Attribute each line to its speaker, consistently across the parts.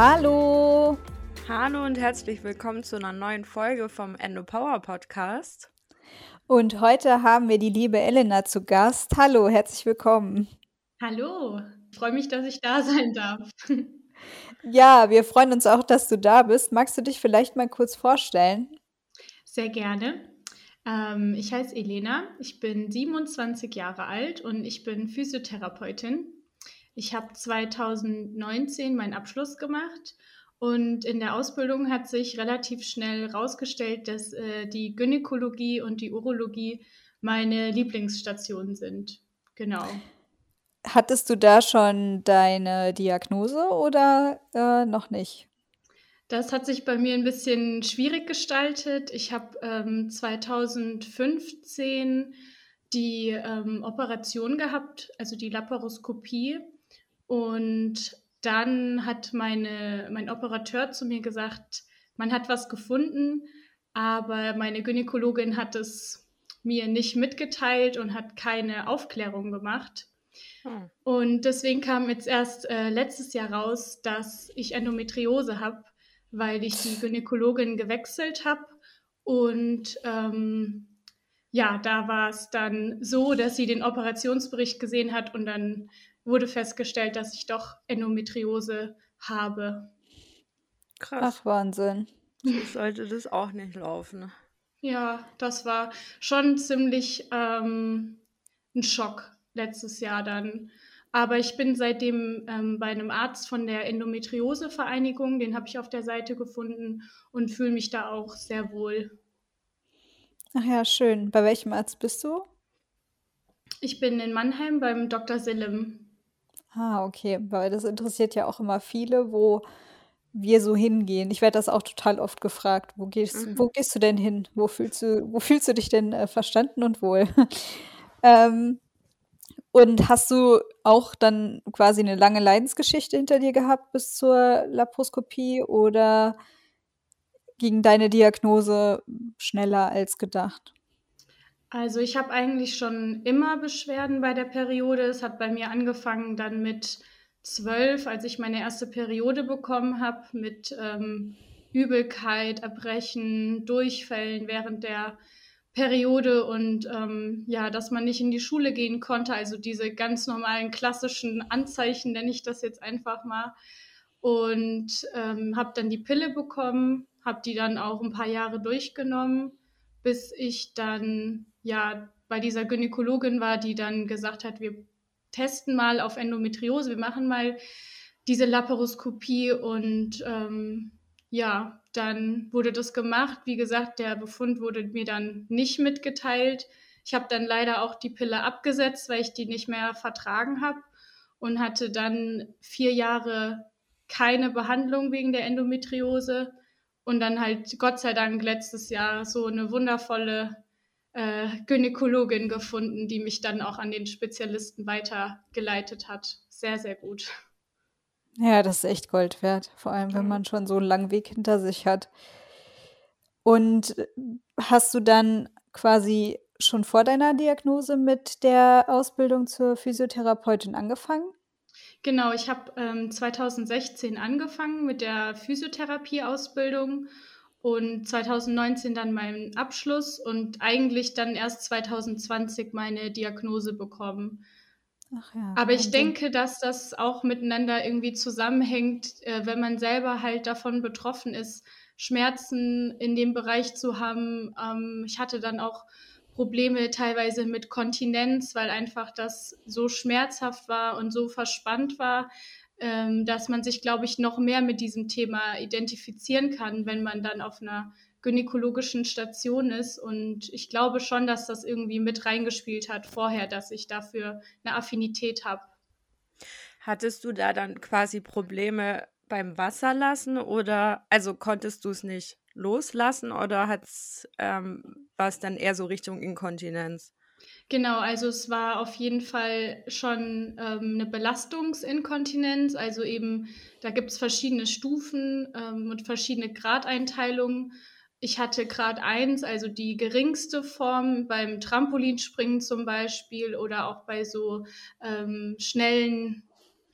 Speaker 1: Hallo!
Speaker 2: Hallo und herzlich willkommen zu einer neuen Folge vom Endo Power Podcast.
Speaker 1: Und heute haben wir die liebe Elena zu Gast. Hallo, herzlich willkommen.
Speaker 3: Hallo, ich freue mich, dass ich da sein darf.
Speaker 1: Ja, wir freuen uns auch, dass du da bist. Magst du dich vielleicht mal kurz vorstellen?
Speaker 3: Sehr gerne. Ähm, ich heiße Elena, ich bin 27 Jahre alt und ich bin Physiotherapeutin. Ich habe 2019 meinen Abschluss gemacht und in der Ausbildung hat sich relativ schnell herausgestellt, dass äh, die Gynäkologie und die Urologie meine Lieblingsstationen sind. Genau.
Speaker 1: Hattest du da schon deine Diagnose oder äh, noch nicht?
Speaker 3: Das hat sich bei mir ein bisschen schwierig gestaltet. Ich habe ähm, 2015 die ähm, Operation gehabt, also die Laparoskopie. Und dann hat meine, mein Operateur zu mir gesagt, man hat was gefunden, aber meine Gynäkologin hat es mir nicht mitgeteilt und hat keine Aufklärung gemacht. Hm. Und deswegen kam jetzt erst äh, letztes Jahr raus, dass ich Endometriose habe, weil ich die Gynäkologin gewechselt habe. Und ähm, ja, da war es dann so, dass sie den Operationsbericht gesehen hat und dann wurde festgestellt, dass ich doch Endometriose habe.
Speaker 1: Krass. Ach, Wahnsinn.
Speaker 2: So sollte das auch nicht laufen.
Speaker 3: Ja, das war schon ziemlich ähm, ein Schock letztes Jahr dann. Aber ich bin seitdem ähm, bei einem Arzt von der Endometriose-Vereinigung, den habe ich auf der Seite gefunden und fühle mich da auch sehr wohl.
Speaker 1: Ach ja, schön. Bei welchem Arzt bist du?
Speaker 3: Ich bin in Mannheim beim Dr. Sillem.
Speaker 1: Ah, okay, weil das interessiert ja auch immer viele, wo wir so hingehen. Ich werde das auch total oft gefragt. Wo gehst, mhm. wo gehst du denn hin? Wo fühlst du, wo fühlst du dich denn äh, verstanden und wohl? ähm, und hast du auch dann quasi eine lange Leidensgeschichte hinter dir gehabt bis zur Laparoskopie oder ging deine Diagnose schneller als gedacht?
Speaker 3: Also ich habe eigentlich schon immer Beschwerden bei der Periode. Es hat bei mir angefangen dann mit zwölf, als ich meine erste Periode bekommen habe, mit ähm, Übelkeit, Erbrechen, Durchfällen während der Periode und ähm, ja, dass man nicht in die Schule gehen konnte. Also diese ganz normalen klassischen Anzeichen nenne ich das jetzt einfach mal. Und ähm, habe dann die Pille bekommen, habe die dann auch ein paar Jahre durchgenommen, bis ich dann ja bei dieser Gynäkologin war, die dann gesagt hat, wir testen mal auf Endometriose, wir machen mal diese Laparoskopie und ähm, ja, dann wurde das gemacht. Wie gesagt, der Befund wurde mir dann nicht mitgeteilt. Ich habe dann leider auch die Pille abgesetzt, weil ich die nicht mehr vertragen habe und hatte dann vier Jahre keine Behandlung wegen der Endometriose und dann halt Gott sei Dank letztes Jahr so eine wundervolle äh, Gynäkologin gefunden, die mich dann auch an den Spezialisten weitergeleitet hat. Sehr, sehr gut.
Speaker 1: Ja, das ist echt Gold wert, vor allem wenn man schon so einen langen Weg hinter sich hat. Und hast du dann quasi schon vor deiner Diagnose mit der Ausbildung zur Physiotherapeutin angefangen?
Speaker 3: Genau, ich habe ähm, 2016 angefangen mit der Physiotherapie-Ausbildung und 2019 dann meinen Abschluss und eigentlich dann erst 2020 meine Diagnose bekommen. Ja, Aber ich denke, dass das auch miteinander irgendwie zusammenhängt, äh, wenn man selber halt davon betroffen ist, Schmerzen in dem Bereich zu haben. Ähm, ich hatte dann auch Probleme teilweise mit Kontinenz, weil einfach das so schmerzhaft war und so verspannt war, ähm, dass man sich, glaube ich, noch mehr mit diesem Thema identifizieren kann, wenn man dann auf einer gynäkologischen Station ist. Und ich glaube schon, dass das irgendwie mit reingespielt hat vorher, dass ich dafür eine Affinität habe.
Speaker 2: Hattest du da dann quasi Probleme beim Wasserlassen oder also konntest du es nicht loslassen oder ähm, war es dann eher so Richtung Inkontinenz?
Speaker 3: Genau, also es war auf jeden Fall schon ähm, eine Belastungsinkontinenz. Also eben, da gibt es verschiedene Stufen ähm, und verschiedene Gradeinteilungen. Ich hatte Grad 1, also die geringste Form beim Trampolinspringen zum Beispiel oder auch bei so ähm, schnellen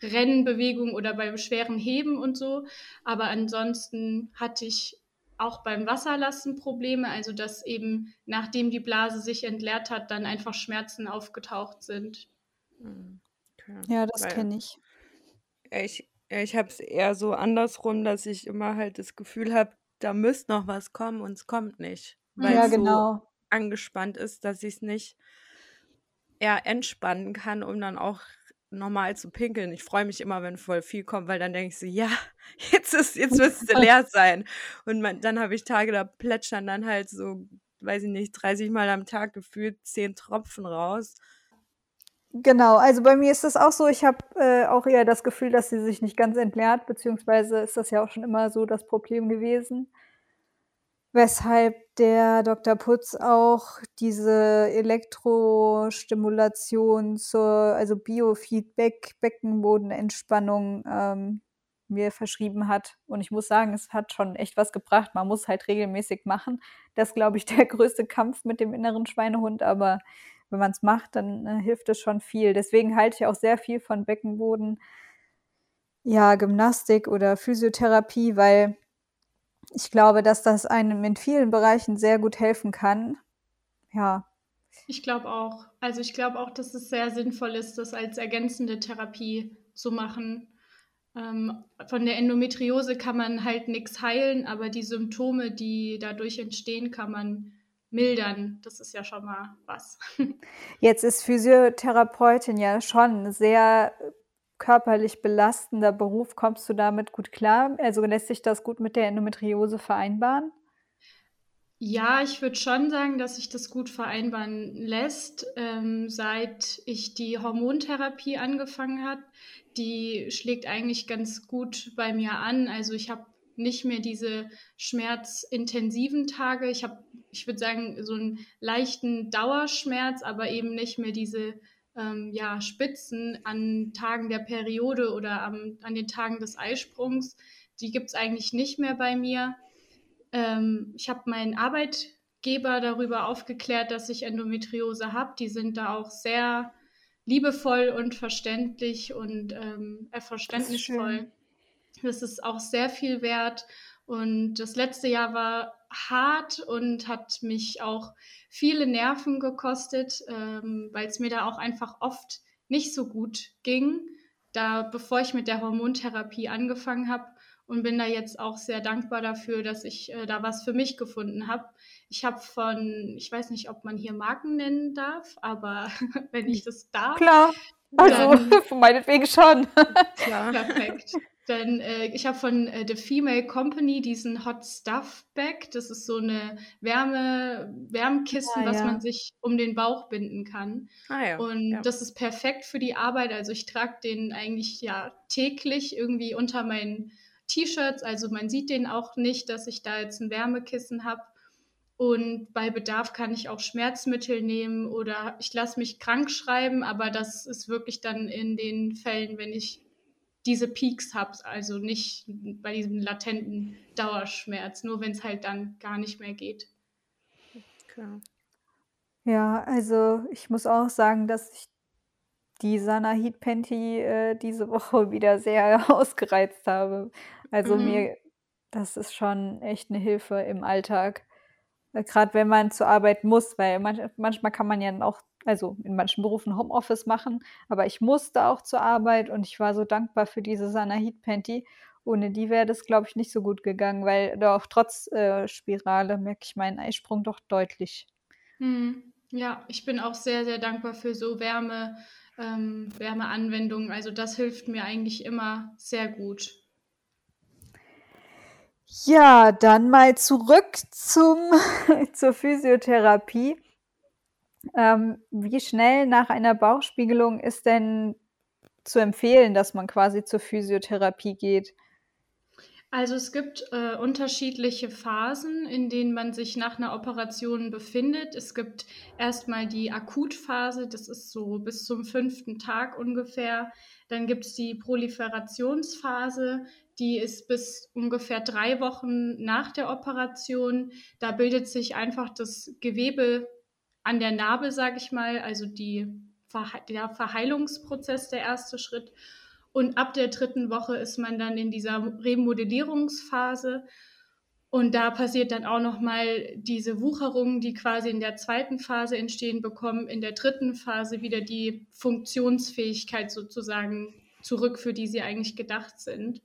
Speaker 3: Rennbewegung oder beim schweren Heben und so. Aber ansonsten hatte ich auch beim Wasserlassen Probleme, also dass eben nachdem die Blase sich entleert hat, dann einfach Schmerzen aufgetaucht sind.
Speaker 1: Hm, okay. Ja, das kenne ich.
Speaker 2: Ich, ich habe es eher so andersrum, dass ich immer halt das Gefühl habe, da müsste noch was kommen und es kommt nicht. Weil ja, es genau. so angespannt ist, dass ich es nicht eher entspannen kann, um dann auch normal zu pinkeln. Ich freue mich immer, wenn voll viel kommt, weil dann denke ich so, ja, jetzt ist, jetzt müsste leer sein. Und man, dann habe ich Tage, da plätschern dann halt so, weiß ich nicht, 30 Mal am Tag gefühlt 10 Tropfen raus.
Speaker 1: Genau, also bei mir ist das auch so. Ich habe äh, auch eher das Gefühl, dass sie sich nicht ganz entleert, beziehungsweise ist das ja auch schon immer so das Problem gewesen. Weshalb der Dr. Putz auch diese Elektrostimulation zur also Biofeedback, Beckenbodenentspannung, ähm, mir verschrieben hat. Und ich muss sagen, es hat schon echt was gebracht. Man muss halt regelmäßig machen. Das glaube ich, der größte Kampf mit dem inneren Schweinehund, aber wenn man es macht, dann äh, hilft es schon viel. Deswegen halte ich auch sehr viel von Beckenboden, ja, Gymnastik oder Physiotherapie, weil ich glaube, dass das einem in vielen Bereichen sehr gut helfen kann. Ja.
Speaker 3: Ich glaube auch. Also ich glaube auch, dass es sehr sinnvoll ist, das als ergänzende Therapie zu machen. Ähm, von der Endometriose kann man halt nichts heilen, aber die Symptome, die dadurch entstehen, kann man mildern. Das ist ja schon mal was.
Speaker 1: Jetzt ist Physiotherapeutin ja schon sehr körperlich belastender Beruf. Kommst du damit gut klar? Also lässt sich das gut mit der Endometriose vereinbaren?
Speaker 3: Ja, ich würde schon sagen, dass sich das gut vereinbaren lässt, ähm, seit ich die Hormontherapie angefangen habe. Die schlägt eigentlich ganz gut bei mir an. Also ich habe nicht mehr diese schmerzintensiven Tage. Ich habe, ich würde sagen, so einen leichten Dauerschmerz, aber eben nicht mehr diese ähm, ja, Spitzen an Tagen der Periode oder am, an den Tagen des Eisprungs. Die gibt es eigentlich nicht mehr bei mir. Ähm, ich habe meinen Arbeitgeber darüber aufgeklärt, dass ich Endometriose habe. Die sind da auch sehr liebevoll und verständlich und ähm, äh, verständnisvoll. Das ist, das ist auch sehr viel wert. Und das letzte Jahr war hart und hat mich auch viele Nerven gekostet, ähm, weil es mir da auch einfach oft nicht so gut ging, da bevor ich mit der Hormontherapie angefangen habe und bin da jetzt auch sehr dankbar dafür, dass ich äh, da was für mich gefunden habe. Ich habe von, ich weiß nicht, ob man hier Marken nennen darf, aber wenn ich das darf.
Speaker 1: Klar, also meinetwegen schon.
Speaker 3: Ja, perfekt. Denn äh, ich habe von äh, The Female Company diesen Hot Stuff Bag. Das ist so eine Wärme, Wärmkissen, ah, was ja. man sich um den Bauch binden kann. Ah, ja. Und ja. das ist perfekt für die Arbeit. Also ich trage den eigentlich ja täglich irgendwie unter meinen T-Shirts. Also man sieht den auch nicht, dass ich da jetzt ein Wärmekissen habe. Und bei Bedarf kann ich auch Schmerzmittel nehmen oder ich lasse mich krank schreiben, aber das ist wirklich dann in den Fällen, wenn ich diese Peaks habe, also nicht bei diesem latenten Dauerschmerz, nur wenn es halt dann gar nicht mehr geht.
Speaker 1: Klar. Ja, also ich muss auch sagen, dass ich die Sana Heat Panty äh, diese Woche wieder sehr ausgereizt habe. Also mhm. mir, das ist schon echt eine Hilfe im Alltag. Äh, Gerade wenn man zur Arbeit muss, weil manch, manchmal kann man ja auch also in manchen Berufen Homeoffice machen, aber ich musste auch zur Arbeit und ich war so dankbar für diese Sana Heat Panty. Ohne die wäre das, glaube ich, nicht so gut gegangen, weil doch trotz äh, Spirale merke ich meinen Eisprung doch deutlich.
Speaker 3: Hm. Ja, ich bin auch sehr, sehr dankbar für so Wärme, ähm, Wärmeanwendungen. Also das hilft mir eigentlich immer sehr gut.
Speaker 1: Ja, dann mal zurück zum, zur Physiotherapie. Ähm, wie schnell nach einer Bauchspiegelung ist denn zu empfehlen, dass man quasi zur Physiotherapie geht?
Speaker 3: Also es gibt äh, unterschiedliche Phasen, in denen man sich nach einer Operation befindet. Es gibt erstmal die Akutphase, das ist so bis zum fünften Tag ungefähr. Dann gibt es die Proliferationsphase, die ist bis ungefähr drei Wochen nach der Operation. Da bildet sich einfach das Gewebe an der Narbe, sage ich mal, also die, der Verheilungsprozess der erste Schritt. Und ab der dritten Woche ist man dann in dieser Remodellierungsphase. Und da passiert dann auch nochmal diese Wucherungen, die quasi in der zweiten Phase entstehen, bekommen in der dritten Phase wieder die Funktionsfähigkeit sozusagen zurück, für die sie eigentlich gedacht sind.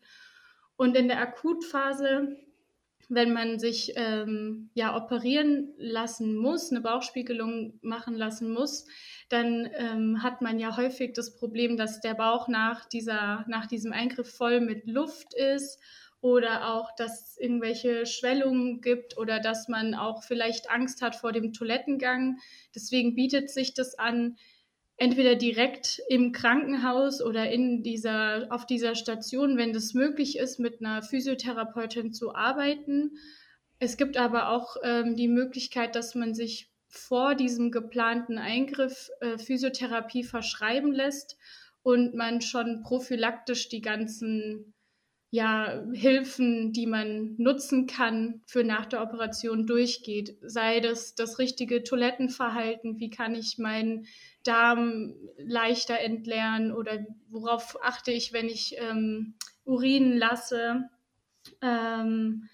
Speaker 3: Und in der Akutphase wenn man sich ähm, ja operieren lassen muss, eine Bauchspiegelung machen lassen muss, dann ähm, hat man ja häufig das Problem, dass der Bauch nach, dieser, nach diesem Eingriff voll mit Luft ist oder auch, dass es irgendwelche Schwellungen gibt oder dass man auch vielleicht Angst hat vor dem Toilettengang. Deswegen bietet sich das an, entweder direkt im Krankenhaus oder in dieser, auf dieser Station, wenn das möglich ist, mit einer Physiotherapeutin zu arbeiten. Es gibt aber auch ähm, die Möglichkeit, dass man sich vor diesem geplanten Eingriff äh, Physiotherapie verschreiben lässt und man schon prophylaktisch die ganzen ja, Hilfen, die man nutzen kann für nach der Operation durchgeht. Sei das das richtige Toilettenverhalten, wie kann ich meinen Darm leichter entleeren oder worauf achte ich, wenn ich ähm, Urin lasse. Ähm,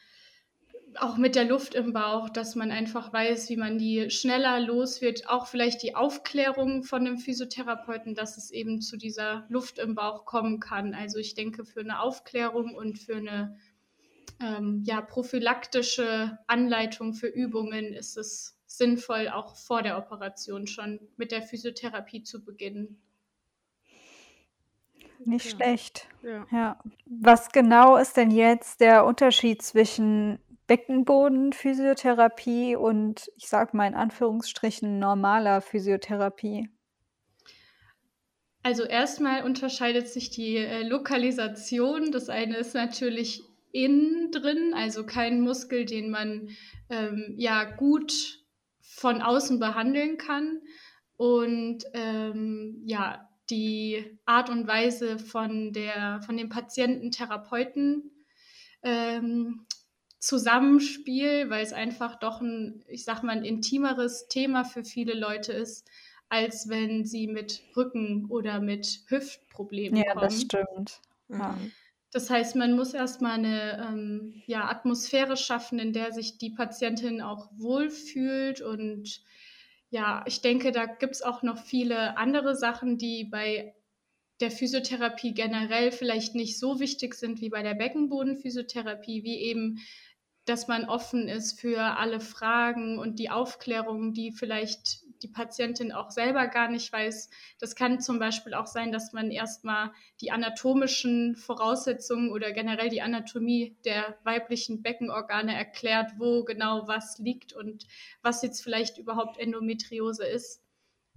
Speaker 3: auch mit der Luft im Bauch, dass man einfach weiß, wie man die schneller los wird. Auch vielleicht die Aufklärung von dem Physiotherapeuten, dass es eben zu dieser Luft im Bauch kommen kann. Also ich denke, für eine Aufklärung und für eine ähm, ja, prophylaktische Anleitung für Übungen ist es sinnvoll, auch vor der Operation schon mit der Physiotherapie zu beginnen.
Speaker 1: Nicht ja. schlecht. Ja. ja. Was genau ist denn jetzt der Unterschied zwischen Beckenbodenphysiotherapie und ich sage mal in Anführungsstrichen normaler Physiotherapie?
Speaker 3: Also erstmal unterscheidet sich die äh, Lokalisation. Das eine ist natürlich innen drin, also kein Muskel, den man ähm, ja gut von außen behandeln kann. Und ähm, ja, die Art und Weise von, der, von dem Patienten-Therapeuten ähm, Zusammenspiel, weil es einfach doch ein, ich sag mal, ein intimeres Thema für viele Leute ist, als wenn sie mit Rücken oder mit Hüftproblemen ja, kommen. Ja,
Speaker 1: das stimmt. Ja.
Speaker 3: Das heißt, man muss erstmal eine ähm, ja, Atmosphäre schaffen, in der sich die Patientin auch wohlfühlt. Und ja, ich denke, da gibt es auch noch viele andere Sachen, die bei der Physiotherapie generell vielleicht nicht so wichtig sind wie bei der Beckenbodenphysiotherapie, wie eben dass man offen ist für alle Fragen und die Aufklärung, die vielleicht die Patientin auch selber gar nicht weiß. Das kann zum Beispiel auch sein, dass man erstmal die anatomischen Voraussetzungen oder generell die Anatomie der weiblichen Beckenorgane erklärt, wo genau was liegt und was jetzt vielleicht überhaupt Endometriose ist.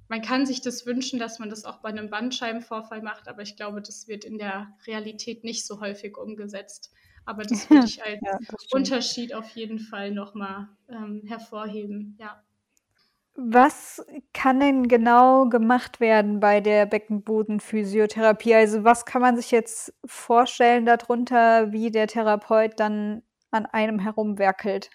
Speaker 3: Man kann sich das wünschen, dass man das auch bei einem Bandscheibenvorfall macht, aber ich glaube, das wird in der Realität nicht so häufig umgesetzt. Aber das würde ich als ja, Unterschied auf jeden Fall nochmal ähm, hervorheben, ja.
Speaker 1: Was kann denn genau gemacht werden bei der Beckenbodenphysiotherapie? Also was kann man sich jetzt vorstellen darunter, wie der Therapeut dann an einem herumwerkelt?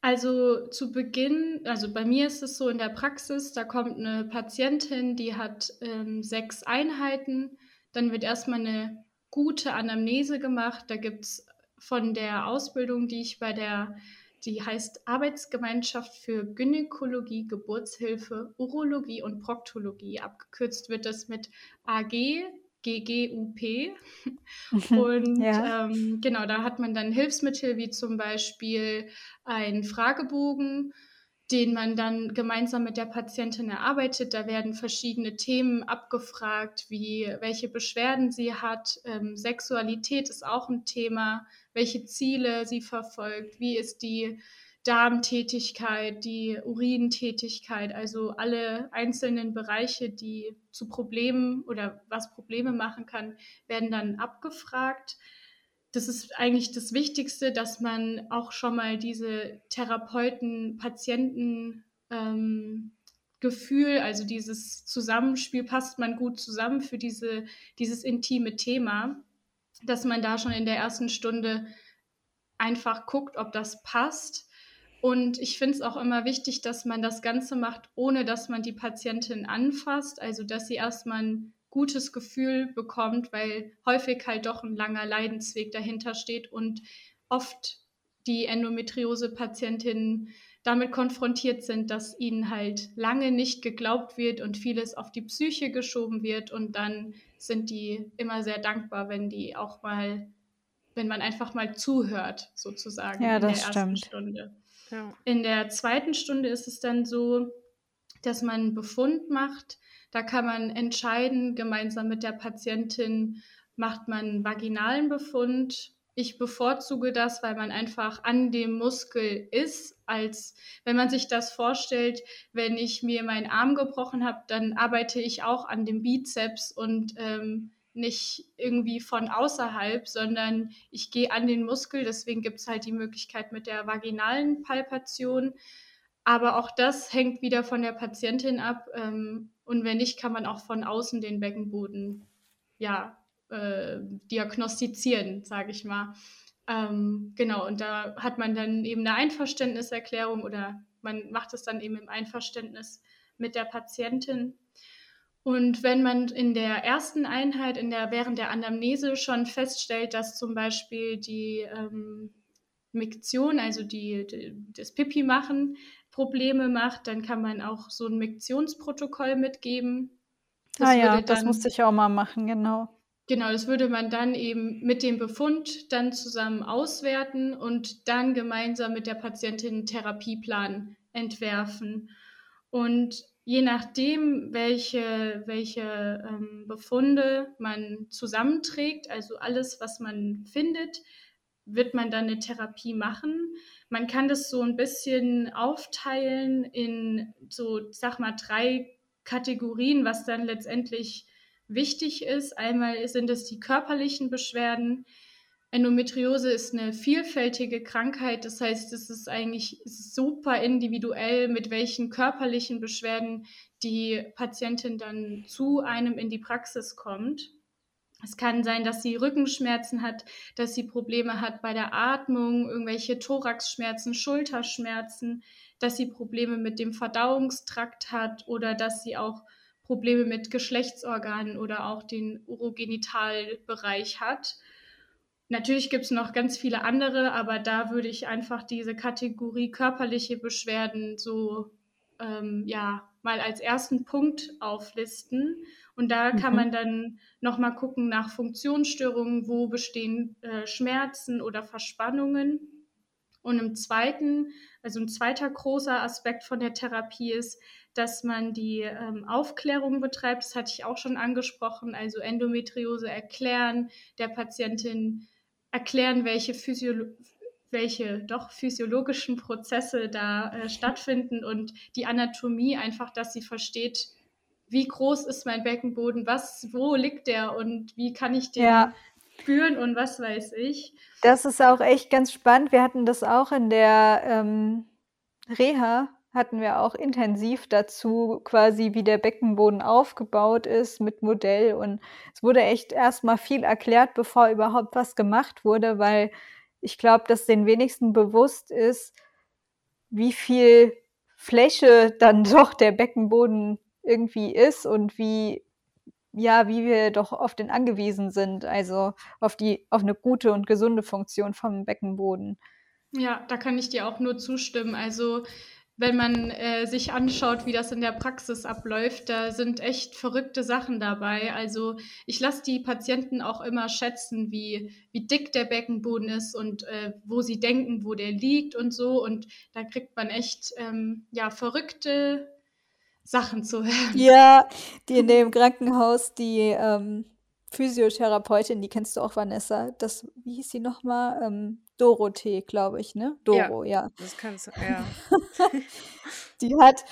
Speaker 3: Also zu Beginn, also bei mir ist es so in der Praxis, da kommt eine Patientin, die hat ähm, sechs Einheiten. Dann wird erstmal eine gute Anamnese gemacht. Da gibt es von der Ausbildung, die ich bei der, die heißt Arbeitsgemeinschaft für Gynäkologie, Geburtshilfe, Urologie und Proktologie. Abgekürzt wird das mit AG, GGUP. Mhm. Und ja. ähm, genau, da hat man dann Hilfsmittel wie zum Beispiel einen Fragebogen den man dann gemeinsam mit der Patientin erarbeitet. Da werden verschiedene Themen abgefragt, wie welche Beschwerden sie hat. Ähm, Sexualität ist auch ein Thema, welche Ziele sie verfolgt, wie ist die Darmtätigkeit, die Urintätigkeit, also alle einzelnen Bereiche, die zu Problemen oder was Probleme machen kann, werden dann abgefragt das ist eigentlich das Wichtigste, dass man auch schon mal diese Therapeuten, Patienten, ähm, also dieses Zusammenspiel, passt man gut zusammen für diese, dieses intime Thema, dass man da schon in der ersten Stunde einfach guckt, ob das passt. Und ich finde es auch immer wichtig, dass man das Ganze macht, ohne dass man die Patientin anfasst, also dass sie erstmal ein gutes Gefühl bekommt, weil häufig halt doch ein langer Leidensweg dahinter steht und oft die Endometriose-Patientinnen damit konfrontiert sind, dass ihnen halt lange nicht geglaubt wird und vieles auf die Psyche geschoben wird und dann sind die immer sehr dankbar, wenn die auch mal, wenn man einfach mal zuhört, sozusagen
Speaker 1: Ja,
Speaker 3: in der
Speaker 1: das
Speaker 3: ersten
Speaker 1: stimmt.
Speaker 3: Stunde.
Speaker 2: Ja.
Speaker 3: In der zweiten Stunde ist es dann so, dass man einen Befund macht. Da kann man entscheiden, gemeinsam mit der Patientin macht man einen vaginalen Befund ich bevorzuge das, weil man einfach an dem Muskel ist, als wenn man sich das vorstellt, wenn ich mir meinen Arm gebrochen habe, dann arbeite ich auch an dem Bizeps und ähm, nicht irgendwie von außerhalb, sondern ich gehe an den Muskel. Deswegen gibt es halt die Möglichkeit mit der vaginalen Palpation. Aber auch das hängt wieder von der Patientin ab. Ähm, und wenn nicht, kann man auch von außen den Beckenboden ja, äh, diagnostizieren, sage ich mal. Ähm, genau, und da hat man dann eben eine Einverständniserklärung oder man macht es dann eben im Einverständnis mit der Patientin. Und wenn man in der ersten Einheit, in der, während der Anamnese schon feststellt, dass zum Beispiel die ähm, Miktion, also die, die, das Pipi machen, Probleme macht, dann kann man auch so ein Miktionsprotokoll mitgeben.
Speaker 1: Das ah ja, das musste ich auch mal machen, genau.
Speaker 3: Genau, das würde man dann eben mit dem Befund dann zusammen auswerten und dann gemeinsam mit der Patientin einen Therapieplan entwerfen. Und je nachdem, welche, welche ähm, Befunde man zusammenträgt, also alles, was man findet, wird man dann eine Therapie machen. Man kann das so ein bisschen aufteilen in so, sag mal, drei Kategorien, was dann letztendlich wichtig ist. Einmal sind es die körperlichen Beschwerden. Endometriose ist eine vielfältige Krankheit, das heißt, es ist eigentlich super individuell, mit welchen körperlichen Beschwerden die Patientin dann zu einem in die Praxis kommt. Es kann sein, dass sie Rückenschmerzen hat, dass sie Probleme hat bei der Atmung, irgendwelche Thoraxschmerzen, Schulterschmerzen, dass sie Probleme mit dem Verdauungstrakt hat oder dass sie auch Probleme mit Geschlechtsorganen oder auch den Urogenitalbereich hat. Natürlich gibt es noch ganz viele andere, aber da würde ich einfach diese Kategorie körperliche Beschwerden so ähm, ja mal als ersten Punkt auflisten. Und da kann mhm. man dann nochmal gucken nach Funktionsstörungen, wo bestehen äh, Schmerzen oder Verspannungen. Und im zweiten, also ein zweiter großer Aspekt von der Therapie ist, dass man die ähm, Aufklärung betreibt. Das hatte ich auch schon angesprochen, also Endometriose erklären, der Patientin erklären, welche Physiolo welche doch physiologischen Prozesse da äh, stattfinden und die Anatomie einfach, dass sie versteht, wie groß ist mein Beckenboden, was, wo liegt der und wie kann ich den ja. spüren und was weiß ich.
Speaker 1: Das ist auch echt ganz spannend. Wir hatten das auch in der ähm, Reha hatten wir auch intensiv dazu quasi, wie der Beckenboden aufgebaut ist mit Modell. Und es wurde echt erstmal viel erklärt, bevor überhaupt was gemacht wurde, weil ich glaube, dass den wenigsten bewusst ist, wie viel Fläche dann doch der Beckenboden irgendwie ist und wie ja, wie wir doch auf den angewiesen sind, also auf die auf eine gute und gesunde Funktion vom Beckenboden.
Speaker 3: Ja, da kann ich dir auch nur zustimmen. Also wenn man äh, sich anschaut, wie das in der Praxis abläuft, da sind echt verrückte Sachen dabei. Also ich lasse die Patienten auch immer schätzen, wie, wie dick der Beckenboden ist und äh, wo sie denken, wo der liegt und so. Und da kriegt man echt ähm, ja, verrückte Sachen zu hören.
Speaker 1: Ja, die in dem Krankenhaus, die ähm, Physiotherapeutin, die kennst du auch, Vanessa. Das, wie hieß sie nochmal? Ähm, Dorothee, glaube ich, ne? Doro, ja. ja.
Speaker 2: Das kannst du, ja.
Speaker 1: die hat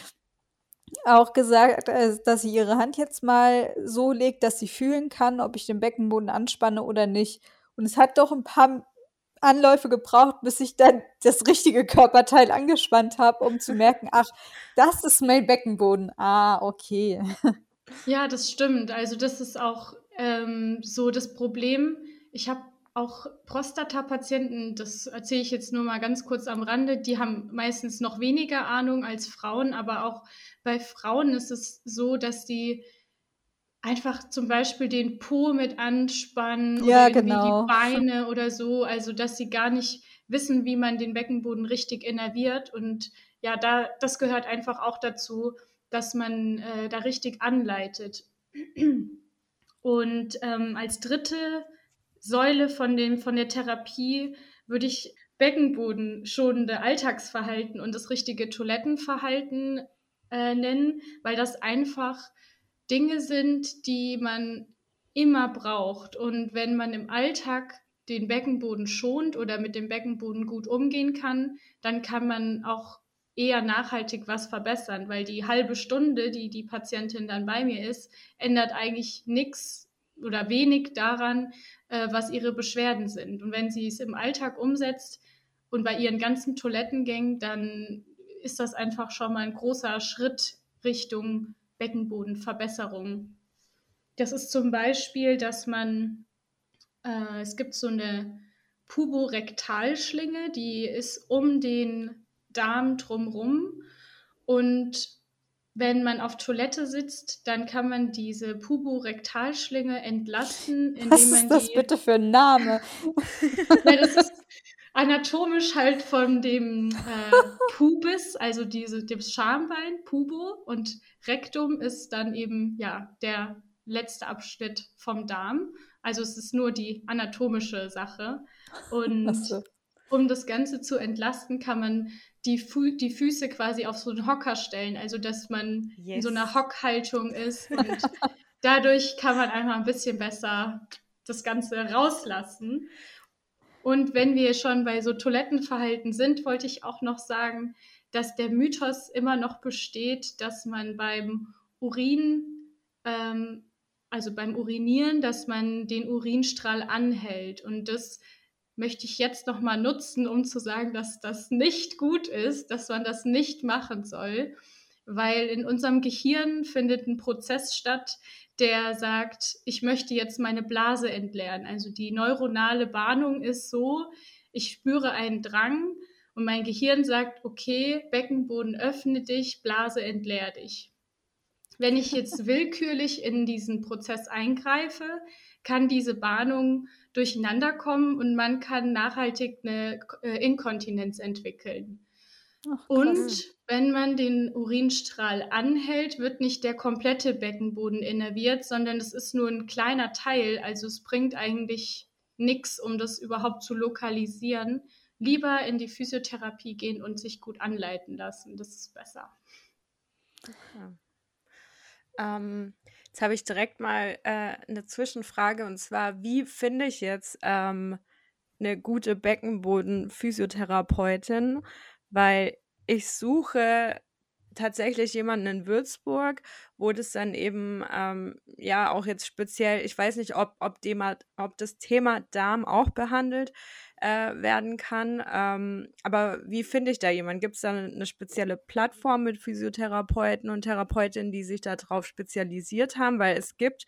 Speaker 1: auch gesagt, äh, dass sie ihre Hand jetzt mal so legt, dass sie fühlen kann, ob ich den Beckenboden anspanne oder nicht. Und es hat doch ein paar Anläufe gebraucht, bis ich dann das richtige Körperteil angespannt habe, um zu merken, ach, das ist mein Beckenboden. Ah, okay.
Speaker 3: Ja, das stimmt. Also das ist auch ähm, so das Problem. Ich habe auch Prostata-Patienten, das erzähle ich jetzt nur mal ganz kurz am Rande, die haben meistens noch weniger Ahnung als Frauen, aber auch bei Frauen ist es so, dass die einfach zum Beispiel den Po mit anspannen
Speaker 1: Ja,
Speaker 3: oder irgendwie die
Speaker 1: genau.
Speaker 3: Beine oder so, also dass sie gar nicht wissen, wie man den Beckenboden richtig innerviert. Und ja, da, das gehört einfach auch dazu, dass man äh, da richtig anleitet. Und ähm, als dritte Säule von, dem, von der Therapie würde ich beckenbodenschonende Alltagsverhalten und das richtige Toilettenverhalten äh, nennen, weil das einfach Dinge sind, die man immer braucht. Und wenn man im Alltag den Beckenboden schont oder mit dem Beckenboden gut umgehen kann, dann kann man auch eher nachhaltig was verbessern, weil die halbe Stunde, die die Patientin dann bei mir ist, ändert eigentlich nichts oder wenig daran, äh, was ihre Beschwerden sind. Und wenn sie es im Alltag umsetzt und bei ihren ganzen Toilettengängen, dann ist das einfach schon mal ein großer Schritt Richtung Beckenbodenverbesserung. Das ist zum Beispiel, dass man, äh, es gibt so eine Puborektalschlinge, die ist um den Darm drumrum und wenn man auf Toilette sitzt, dann kann man diese Puborektalschlinge entlasten, indem
Speaker 1: Was
Speaker 3: man
Speaker 1: ist das
Speaker 3: die.
Speaker 1: bitte für ein Name?
Speaker 3: Nein, das ist anatomisch halt von dem äh, Pubis, also diese, dem Schambein, Pubo, und Rektum ist dann eben ja der letzte Abschnitt vom Darm. Also es ist nur die anatomische Sache. Und
Speaker 1: so.
Speaker 3: um das Ganze zu entlasten, kann man die, Fu die Füße quasi auf so einen Hocker stellen, also dass man yes. in so einer Hockhaltung ist und dadurch kann man einfach ein bisschen besser das Ganze rauslassen. Und wenn wir schon bei so Toilettenverhalten sind, wollte ich auch noch sagen, dass der Mythos immer noch besteht, dass man beim Urin, ähm, also beim Urinieren, dass man den Urinstrahl anhält. Und das möchte ich jetzt noch mal nutzen, um zu sagen, dass das nicht gut ist, dass man das nicht machen soll, weil in unserem Gehirn findet ein Prozess statt, der sagt, ich möchte jetzt meine Blase entleeren. Also die neuronale Bahnung ist so, ich spüre einen Drang und mein Gehirn sagt, okay, Beckenboden öffne dich, Blase entleer dich. Wenn ich jetzt willkürlich in diesen Prozess eingreife, kann diese Bahnung durcheinander kommen und man kann nachhaltig eine äh, Inkontinenz entwickeln. Ach, und wenn man den Urinstrahl anhält, wird nicht der komplette Beckenboden innerviert, sondern es ist nur ein kleiner Teil. Also es bringt eigentlich nichts, um das überhaupt zu lokalisieren. Lieber in die Physiotherapie gehen und sich gut anleiten lassen. Das ist besser.
Speaker 2: Okay. Ähm, jetzt habe ich direkt mal äh, eine Zwischenfrage und zwar, wie finde ich jetzt ähm, eine gute Beckenboden-Physiotherapeutin? Weil ich suche tatsächlich jemanden in Würzburg, wo das dann eben, ähm, ja, auch jetzt speziell, ich weiß nicht, ob, ob, Thema, ob das Thema Darm auch behandelt äh, werden kann. Ähm, aber wie finde ich da jemanden? Gibt es da eine spezielle Plattform mit Physiotherapeuten und Therapeutinnen, die sich darauf spezialisiert haben? Weil es gibt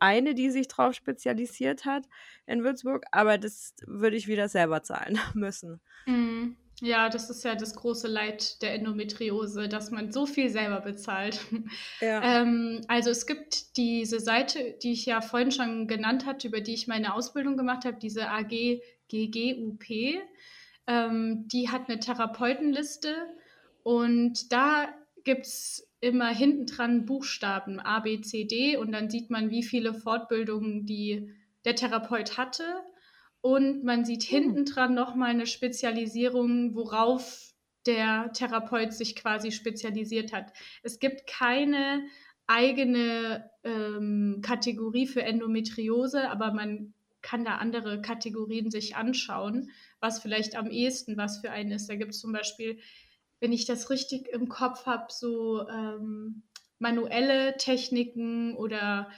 Speaker 2: eine, die sich darauf spezialisiert hat in Würzburg, aber das würde ich wieder selber zahlen müssen.
Speaker 3: Mhm. Ja, das ist ja das große Leid der Endometriose, dass man so viel selber bezahlt. Ja. ähm, also es gibt diese Seite, die ich ja vorhin schon genannt hatte, über die ich meine Ausbildung gemacht habe, diese AGGGUP. Ähm, die hat eine Therapeutenliste und da gibt es immer hinten dran Buchstaben A, B, C, D und dann sieht man, wie viele Fortbildungen die der Therapeut hatte und man sieht hm. hinten dran nochmal eine Spezialisierung, worauf der Therapeut sich quasi spezialisiert hat. Es gibt keine eigene ähm, Kategorie für Endometriose, aber man kann da andere Kategorien sich anschauen, was vielleicht am ehesten was für einen ist. Da gibt es zum Beispiel, wenn ich das richtig im Kopf habe, so ähm, manuelle Techniken oder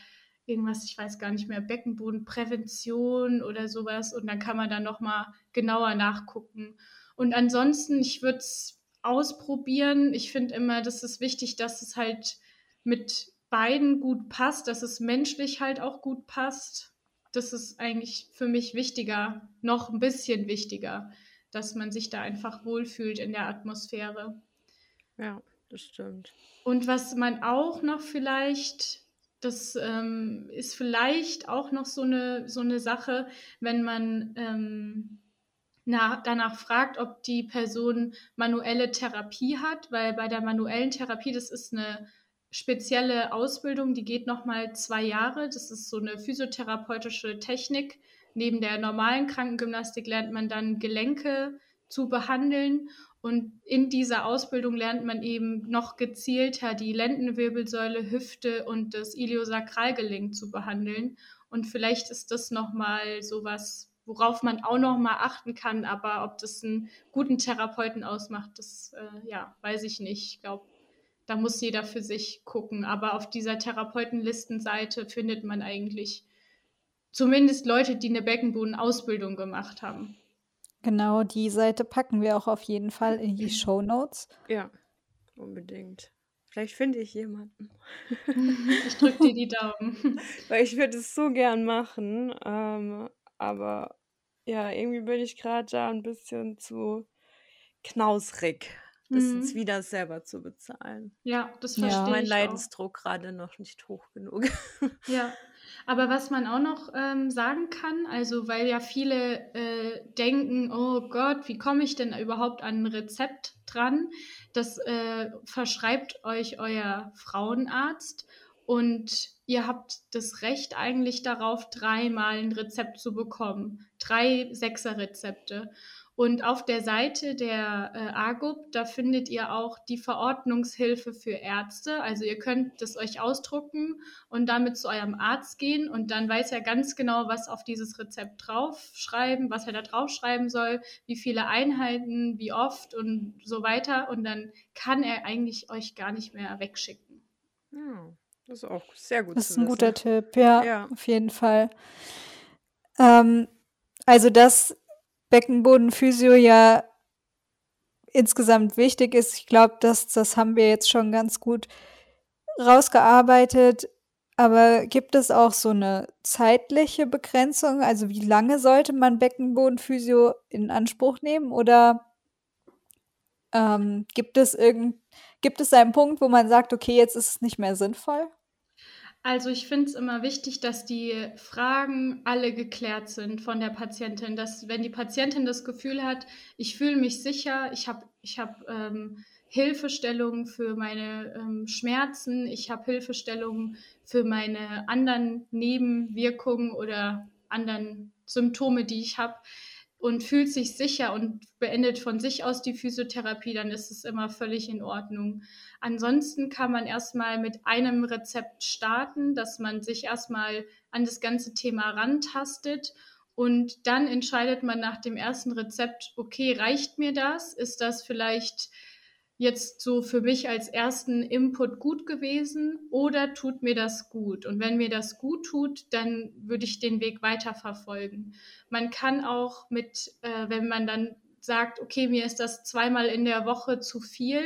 Speaker 3: irgendwas, ich weiß gar nicht mehr, Beckenbodenprävention oder sowas. Und dann kann man dann nochmal genauer nachgucken. Und ansonsten, ich würde es ausprobieren. Ich finde immer, das ist wichtig, dass es halt mit beiden gut passt, dass es menschlich halt auch gut passt. Das ist eigentlich für mich wichtiger, noch ein bisschen wichtiger, dass man sich da einfach wohlfühlt in der Atmosphäre.
Speaker 2: Ja, das stimmt.
Speaker 3: Und was man auch noch vielleicht das ähm, ist vielleicht auch noch so eine, so eine Sache, wenn man ähm, nach, danach fragt, ob die Person manuelle Therapie hat, weil bei der manuellen Therapie, das ist eine spezielle Ausbildung, die geht nochmal zwei Jahre. Das ist so eine physiotherapeutische Technik. Neben der normalen Krankengymnastik lernt man dann Gelenke zu behandeln und in dieser Ausbildung lernt man eben noch gezielter die Lendenwirbelsäule, Hüfte und das Iliosakralgelenk zu behandeln. Und vielleicht ist das nochmal sowas, worauf man auch nochmal achten kann. Aber ob das einen guten Therapeuten ausmacht, das äh, ja, weiß ich nicht. Ich glaube, da muss jeder für sich gucken. Aber auf dieser Therapeutenlistenseite findet man eigentlich zumindest Leute, die eine Beckenbodenausbildung gemacht haben.
Speaker 1: Genau, die Seite packen wir auch auf jeden Fall in die Show Notes.
Speaker 2: Ja, unbedingt. Vielleicht finde ich jemanden.
Speaker 3: Ich drücke dir die Daumen.
Speaker 2: Weil ich würde es so gern machen. Ähm, aber ja, irgendwie bin ich gerade da ein bisschen zu knausrig, das mhm. jetzt wieder selber zu bezahlen.
Speaker 3: Ja, das verstehe ja. ich.
Speaker 2: Mein Leidensdruck gerade noch nicht hoch genug.
Speaker 3: Ja, aber was man auch noch ähm, sagen kann, also weil ja viele äh, denken, oh Gott, wie komme ich denn überhaupt an ein Rezept dran? Das äh, verschreibt euch euer Frauenarzt und ihr habt das Recht eigentlich darauf, dreimal ein Rezept zu bekommen. Drei Sechser-Rezepte. Und auf der Seite der äh, AGUB, da findet ihr auch die Verordnungshilfe für Ärzte. Also ihr könnt das euch ausdrucken und damit zu eurem Arzt gehen und dann weiß er ganz genau, was auf dieses Rezept draufschreiben, was er da draufschreiben soll, wie viele Einheiten, wie oft und so weiter. Und dann kann er eigentlich euch gar nicht mehr wegschicken.
Speaker 2: Ja, das ist auch sehr gut.
Speaker 1: Das ist ein wissen. guter Tipp, ja, ja, auf jeden Fall. Ähm, also das Beckenbodenphysio ja insgesamt wichtig ist. Ich glaube, das, das haben wir jetzt schon ganz gut rausgearbeitet. Aber gibt es auch so eine zeitliche Begrenzung? Also wie lange sollte man Beckenbodenphysio in Anspruch nehmen? Oder ähm, gibt es irgend, gibt es einen Punkt, wo man sagt, okay, jetzt ist es nicht mehr sinnvoll?
Speaker 3: Also ich finde es immer wichtig, dass die Fragen alle geklärt sind von der Patientin. Dass wenn die Patientin das Gefühl hat, ich fühle mich sicher, ich habe ich hab, ähm, Hilfestellungen für meine ähm, Schmerzen, ich habe Hilfestellungen für meine anderen Nebenwirkungen oder anderen Symptome, die ich habe, und fühlt sich sicher und beendet von sich aus die Physiotherapie, dann ist es immer völlig in Ordnung. Ansonsten kann man erstmal mit einem Rezept starten, dass man sich erstmal an das ganze Thema rantastet und dann entscheidet man nach dem ersten Rezept, okay, reicht mir das? Ist das vielleicht jetzt so für mich als ersten Input gut gewesen oder tut mir das gut? Und wenn mir das gut tut, dann würde ich den Weg weiterverfolgen. Man kann auch mit, äh, wenn man dann sagt, okay, mir ist das zweimal in der Woche zu viel,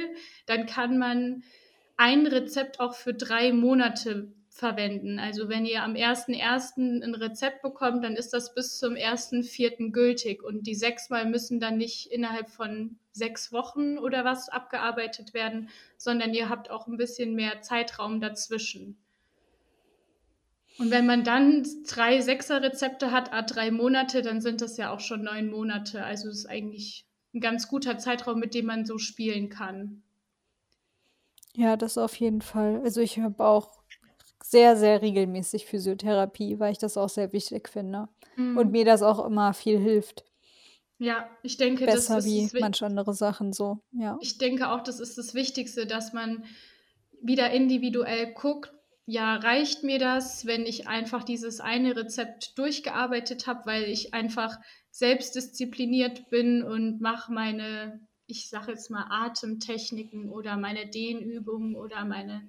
Speaker 3: dann kann man ein Rezept auch für drei Monate verwenden. Also wenn ihr am 1.1. ein Rezept bekommt, dann ist das bis zum 1.4. gültig und die sechsmal müssen dann nicht innerhalb von sechs Wochen oder was abgearbeitet werden, sondern ihr habt auch ein bisschen mehr Zeitraum dazwischen. Und wenn man dann drei Sechser-Rezepte hat, a drei Monate, dann sind das ja auch schon neun Monate. Also ist eigentlich ein ganz guter Zeitraum, mit dem man so spielen kann.
Speaker 1: Ja, das auf jeden Fall. Also ich habe auch sehr, sehr regelmäßig Physiotherapie, weil ich das auch sehr wichtig finde. Mhm. Und mir das auch immer viel hilft.
Speaker 3: Ja, ich denke,
Speaker 1: Besser das ist wie manche andere Sachen so, ja.
Speaker 3: Ich denke auch, das ist das Wichtigste, dass man wieder individuell guckt, ja, reicht mir das, wenn ich einfach dieses eine Rezept durchgearbeitet habe, weil ich einfach selbstdiszipliniert bin und mache meine, ich sage jetzt mal, Atemtechniken oder meine Dehnübungen oder meine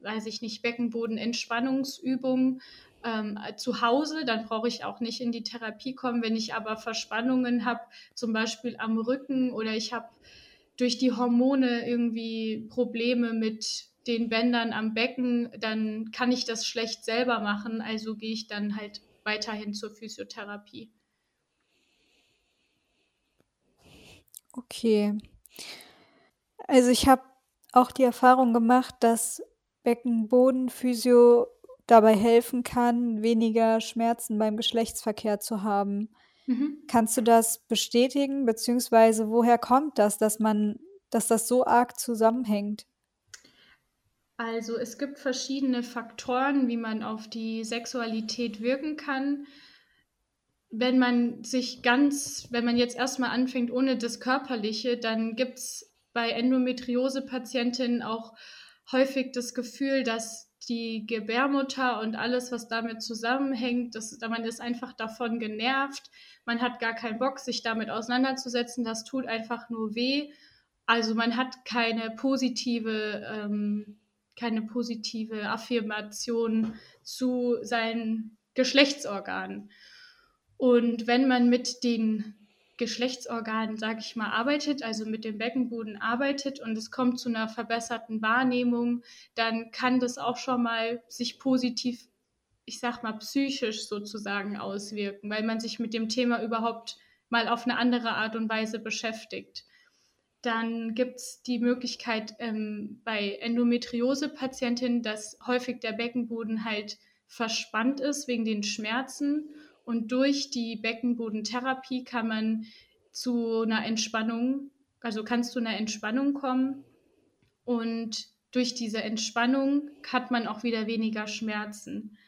Speaker 3: weiß ich nicht, Beckenbodenentspannungsübungen ähm, zu Hause, dann brauche ich auch nicht in die Therapie kommen. Wenn ich aber Verspannungen habe, zum Beispiel am Rücken oder ich habe durch die Hormone irgendwie Probleme mit den Bändern am Becken, dann kann ich das schlecht selber machen. Also gehe ich dann halt weiterhin zur Physiotherapie.
Speaker 1: Okay. Also ich habe auch die Erfahrung gemacht, dass Beckenbodenphysio dabei helfen kann, weniger Schmerzen beim Geschlechtsverkehr zu haben.
Speaker 3: Mhm.
Speaker 1: Kannst du das bestätigen, beziehungsweise woher kommt das, dass man dass das so arg zusammenhängt?
Speaker 3: Also, es gibt verschiedene Faktoren, wie man auf die Sexualität wirken kann. Wenn man sich ganz wenn man jetzt erst mal anfängt ohne das Körperliche, dann gibt's bei Endometriose-Patientinnen auch häufig das Gefühl, dass die Gebärmutter und alles, was damit zusammenhängt, dass man ist einfach davon genervt. Man hat gar keinen Bock, sich damit auseinanderzusetzen. Das tut einfach nur weh. Also, man hat keine positive ähm, keine positive Affirmation zu seinen Geschlechtsorganen. Und wenn man mit den Geschlechtsorganen, sage ich mal, arbeitet, also mit dem Beckenboden arbeitet und es kommt zu einer verbesserten Wahrnehmung, dann kann das auch schon mal sich positiv, ich sag mal, psychisch sozusagen auswirken, weil man sich mit dem Thema überhaupt mal auf eine andere Art und Weise beschäftigt. Dann gibt es die Möglichkeit ähm, bei Endometriose-Patientinnen, dass häufig der Beckenboden halt verspannt ist wegen den Schmerzen. Und durch die Beckenbodentherapie kann man zu einer Entspannung, also kannst du einer Entspannung kommen. Und durch diese Entspannung hat man auch wieder weniger Schmerzen.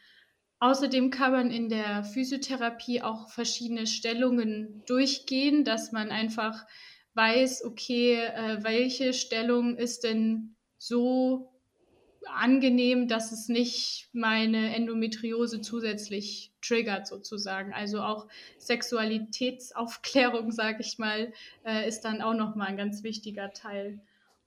Speaker 3: Außerdem kann man in der Physiotherapie auch verschiedene Stellungen durchgehen, dass man einfach weiß, okay, äh, welche Stellung ist denn so angenehm, dass es nicht meine Endometriose zusätzlich triggert sozusagen. Also auch Sexualitätsaufklärung, sage ich mal, äh, ist dann auch nochmal ein ganz wichtiger Teil.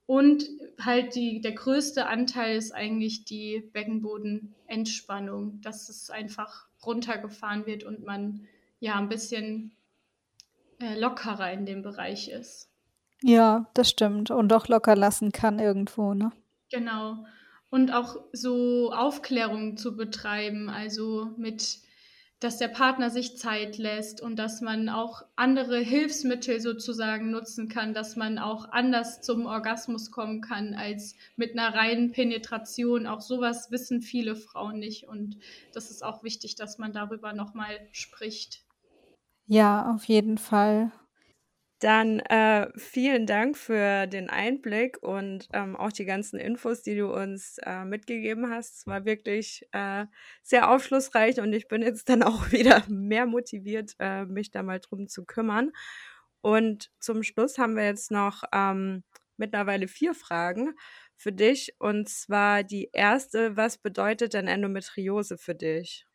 Speaker 3: Und halt die, der größte Anteil ist eigentlich die Beckenbodenentspannung, dass es einfach runtergefahren wird und man ja ein bisschen äh, lockerer in dem Bereich ist.
Speaker 1: Ja, das stimmt. Und auch locker lassen kann irgendwo, ne?
Speaker 3: Genau. Und auch so Aufklärung zu betreiben, also mit, dass der Partner sich Zeit lässt und dass man auch andere Hilfsmittel sozusagen nutzen kann, dass man auch anders zum Orgasmus kommen kann als mit einer reinen Penetration. Auch sowas wissen viele Frauen nicht und das ist auch wichtig, dass man darüber nochmal spricht.
Speaker 1: Ja, auf jeden Fall.
Speaker 2: Dann äh, vielen Dank für den Einblick und ähm, auch die ganzen Infos, die du uns äh, mitgegeben hast. Es war wirklich äh, sehr aufschlussreich und ich bin jetzt dann auch wieder mehr motiviert, äh, mich da mal drum zu kümmern. Und zum Schluss haben wir jetzt noch ähm, mittlerweile vier Fragen für dich. Und zwar die erste, was bedeutet denn Endometriose für dich?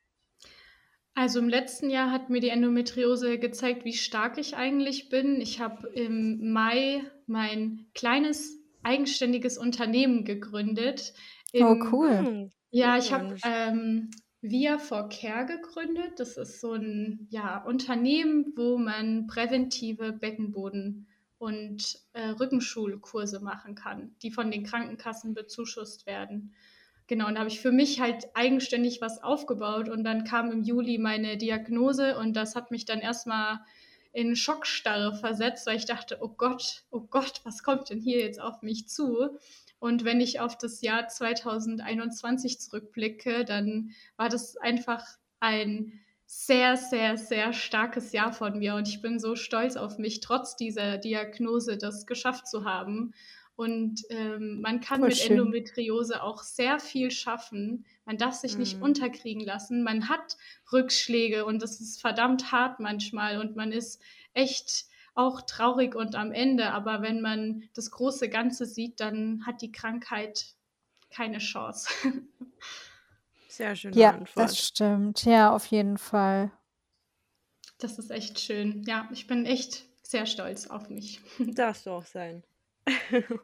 Speaker 3: Also im letzten Jahr hat mir die Endometriose gezeigt, wie stark ich eigentlich bin. Ich habe im Mai mein kleines eigenständiges Unternehmen gegründet.
Speaker 1: Oh, cool.
Speaker 2: Hm,
Speaker 3: Ja, ich habe ähm, Via for Care gegründet. Das ist so ein ja, Unternehmen, wo man präventive Beckenboden- und äh, Rückenschulkurse machen kann, die von den Krankenkassen bezuschusst werden. Genau, und da habe ich für mich halt eigenständig was aufgebaut und dann kam im Juli meine Diagnose und das hat mich dann erstmal in Schockstarre versetzt, weil ich dachte, oh Gott, oh Gott, was kommt denn hier jetzt auf mich zu? Und wenn ich auf das Jahr 2021 zurückblicke, dann war das einfach ein sehr, sehr, sehr starkes Jahr von mir und ich bin so stolz auf mich, trotz dieser Diagnose das geschafft zu haben. Und ähm, man kann
Speaker 1: Voll
Speaker 3: mit
Speaker 1: schön.
Speaker 3: Endometriose auch sehr viel schaffen. Man darf sich nicht
Speaker 2: Mhm.
Speaker 3: unterkriegen lassen. Man hat Rückschläge und das ist verdammt hart manchmal und man ist echt auch traurig und am Ende. Aber wenn man das große Ganze sieht, dann hat die Krankheit keine Chance.
Speaker 2: Sehr schöne
Speaker 1: Ja,
Speaker 2: Antwort.
Speaker 1: das stimmt. Ja, auf jeden Fall.
Speaker 3: Das ist echt schön. Ja, ich bin echt sehr stolz auf mich.
Speaker 2: Darfst du auch sein.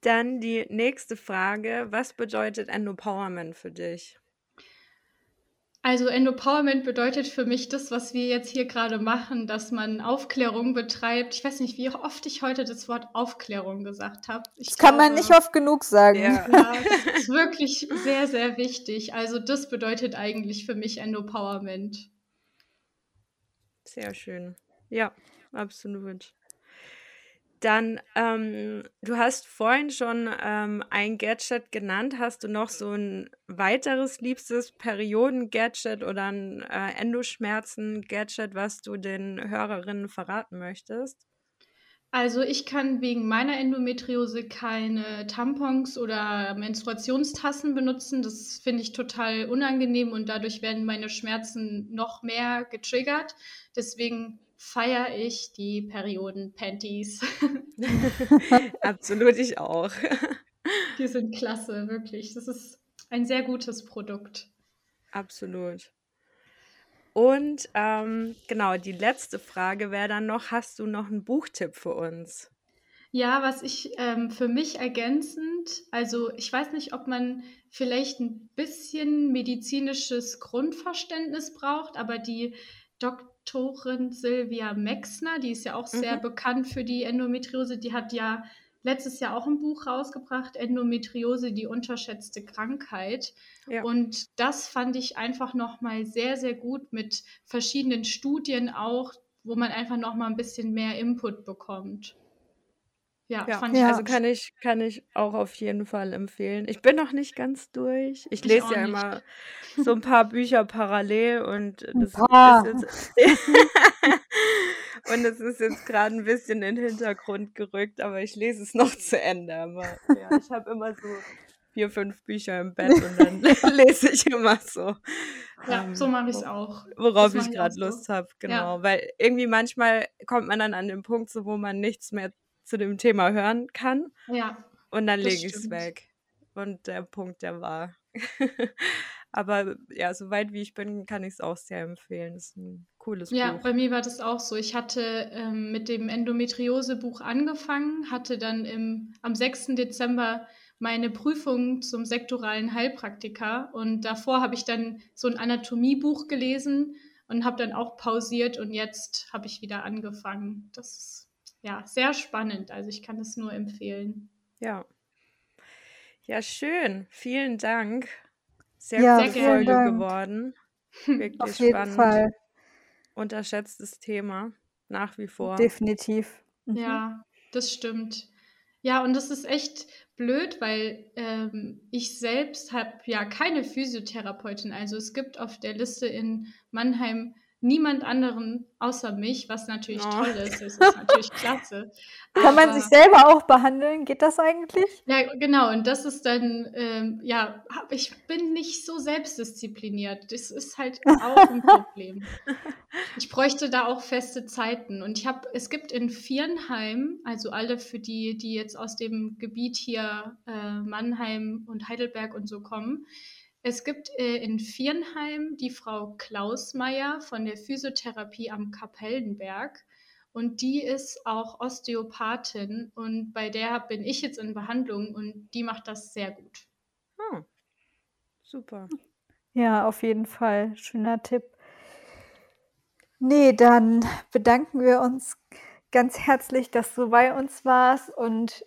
Speaker 2: Dann die nächste Frage. Was bedeutet Endopowerment für dich?
Speaker 3: Also Endopowerment bedeutet für mich das, was wir jetzt hier gerade machen, dass man Aufklärung betreibt. Ich weiß nicht, wie oft ich heute das Wort Aufklärung gesagt habe. Ich
Speaker 1: Das kann man nicht
Speaker 3: glaube,
Speaker 1: oft genug sagen.
Speaker 2: Ja.
Speaker 3: ja, das ist wirklich sehr, sehr wichtig. Also das bedeutet eigentlich für mich Endopowerment.
Speaker 2: Sehr schön. Ja, absolut. Dann, ähm, du hast vorhin schon ähm, ein Gadget genannt. Hast du noch so ein weiteres liebstes Perioden-Gadget oder ein äh, Endoschmerzen-Gadget, was du den Hörerinnen verraten möchtest?
Speaker 3: Also ich kann wegen meiner Endometriose keine Tampons oder Menstruationstassen benutzen. Das finde ich total unangenehm und dadurch werden meine Schmerzen noch mehr getriggert. Deswegen feiere ich die Perioden-Panties.
Speaker 2: Absolut, ich auch.
Speaker 3: Die sind klasse, wirklich. Das ist ein sehr gutes Produkt.
Speaker 2: Absolut. Und ähm, genau, die letzte Frage wäre dann noch, hast du noch einen Buchtipp für uns?
Speaker 3: Ja, was ich ähm, für mich ergänzend, also ich weiß nicht, ob man vielleicht ein bisschen medizinisches Grundverständnis braucht, aber die Doktorin Silvia Mexner, die ist ja auch sehr mhm. bekannt für die Endometriose, die hat ja letztes Jahr auch ein Buch rausgebracht, Endometriose, die unterschätzte Krankheit. Ja. Und das fand ich einfach nochmal sehr, sehr gut mit verschiedenen Studien auch, wo man einfach nochmal ein bisschen mehr Input bekommt.
Speaker 2: Ja, ja, fand ich also kann ich, kann ich auch auf jeden Fall empfehlen. Ich bin noch nicht ganz durch. Ich, ich lese ja nicht. immer so ein paar Bücher parallel und das ist jetzt, und es ist jetzt gerade ein bisschen in den Hintergrund gerückt, aber ich lese es noch zu Ende. Aber ja, ich habe immer so vier, fünf Bücher im Bett und dann lese ich immer so.
Speaker 3: Ja, ähm, so mache ich es auch.
Speaker 2: Worauf ich gerade Lust so. habe, genau. Ja. Weil irgendwie manchmal kommt man dann an den Punkt, so, wo man nichts mehr zu dem Thema hören kann.
Speaker 3: Ja.
Speaker 2: Und dann lege ich es weg. Und der Punkt, der war. Aber ja, soweit wie ich bin, kann ich es auch sehr empfehlen. Das ist ein cooles
Speaker 3: ja,
Speaker 2: Buch.
Speaker 3: bei mir war das auch so. Ich hatte ähm, mit dem Endometriose-Buch angefangen, hatte dann im, am 6. Dezember meine Prüfung zum sektoralen Heilpraktiker und davor habe ich dann so ein Anatomiebuch gelesen und habe dann auch pausiert und jetzt habe ich wieder angefangen. Das ist ja, sehr spannend. Also ich kann es nur empfehlen.
Speaker 2: Ja. Ja, schön. Vielen Dank. Sehr ja, gute Folge Dank. geworden. Wirklich Auf jeden spannend. Fall. Unterschätztes Thema. Nach wie vor.
Speaker 1: Definitiv.
Speaker 3: Mhm. Ja, das stimmt. Ja, und das ist echt blöd, weil ähm, ich selbst habe ja keine Physiotherapeutin. Also es gibt auf der Liste in Mannheim niemand anderen außer mich, was natürlich oh. toll ist. Das ist natürlich klasse.
Speaker 1: Kann man sich selber auch behandeln? Geht das eigentlich?
Speaker 3: Ja, genau. Und das ist dann, ähm, ja, ich bin nicht so selbstdiszipliniert. Das ist halt auch ein Problem. Ich bräuchte da auch feste Zeiten. Und ich habe, es gibt in Viernheim, also alle für die, die jetzt aus dem Gebiet hier äh, Mannheim und Heidelberg und so kommen, es gibt äh, in Viernheim die Frau Klausmeier von der Physiotherapie am Kapellenberg. Und die ist auch Osteopathin und bei der bin ich jetzt in Behandlung und die macht das sehr gut.
Speaker 2: Oh, super.
Speaker 1: Ja, auf jeden Fall. Schöner Tipp. Nee, dann bedanken wir uns ganz herzlich, dass du bei uns warst und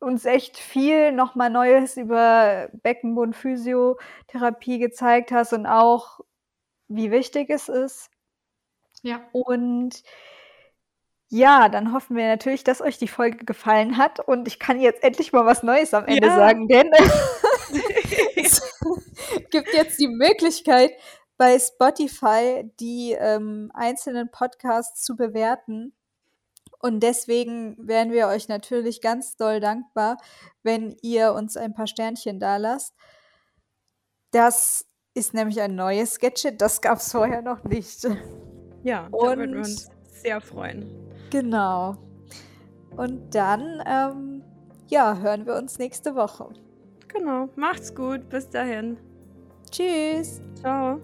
Speaker 1: uns echt viel nochmal Neues über Beckenboden-Physiotherapie gezeigt hast und auch, wie wichtig es ist.
Speaker 3: Ja.
Speaker 1: Und ja, dann hoffen wir natürlich, dass euch die Folge gefallen hat und ich kann jetzt endlich mal was Neues am Ende ja. sagen, denn es gibt jetzt die Möglichkeit, bei Spotify die ähm, einzelnen Podcasts zu bewerten. Und deswegen wären wir euch natürlich ganz doll dankbar, wenn ihr uns ein paar Sternchen da lasst. Das ist nämlich ein neues Gadget, das gab es vorher noch nicht.
Speaker 2: Ja, und, da würden wir uns sehr freuen.
Speaker 1: Genau. Und dann, ähm, ja, hören wir uns nächste Woche.
Speaker 2: Genau. Macht's gut. Bis dahin.
Speaker 1: Tschüss.
Speaker 2: Ciao.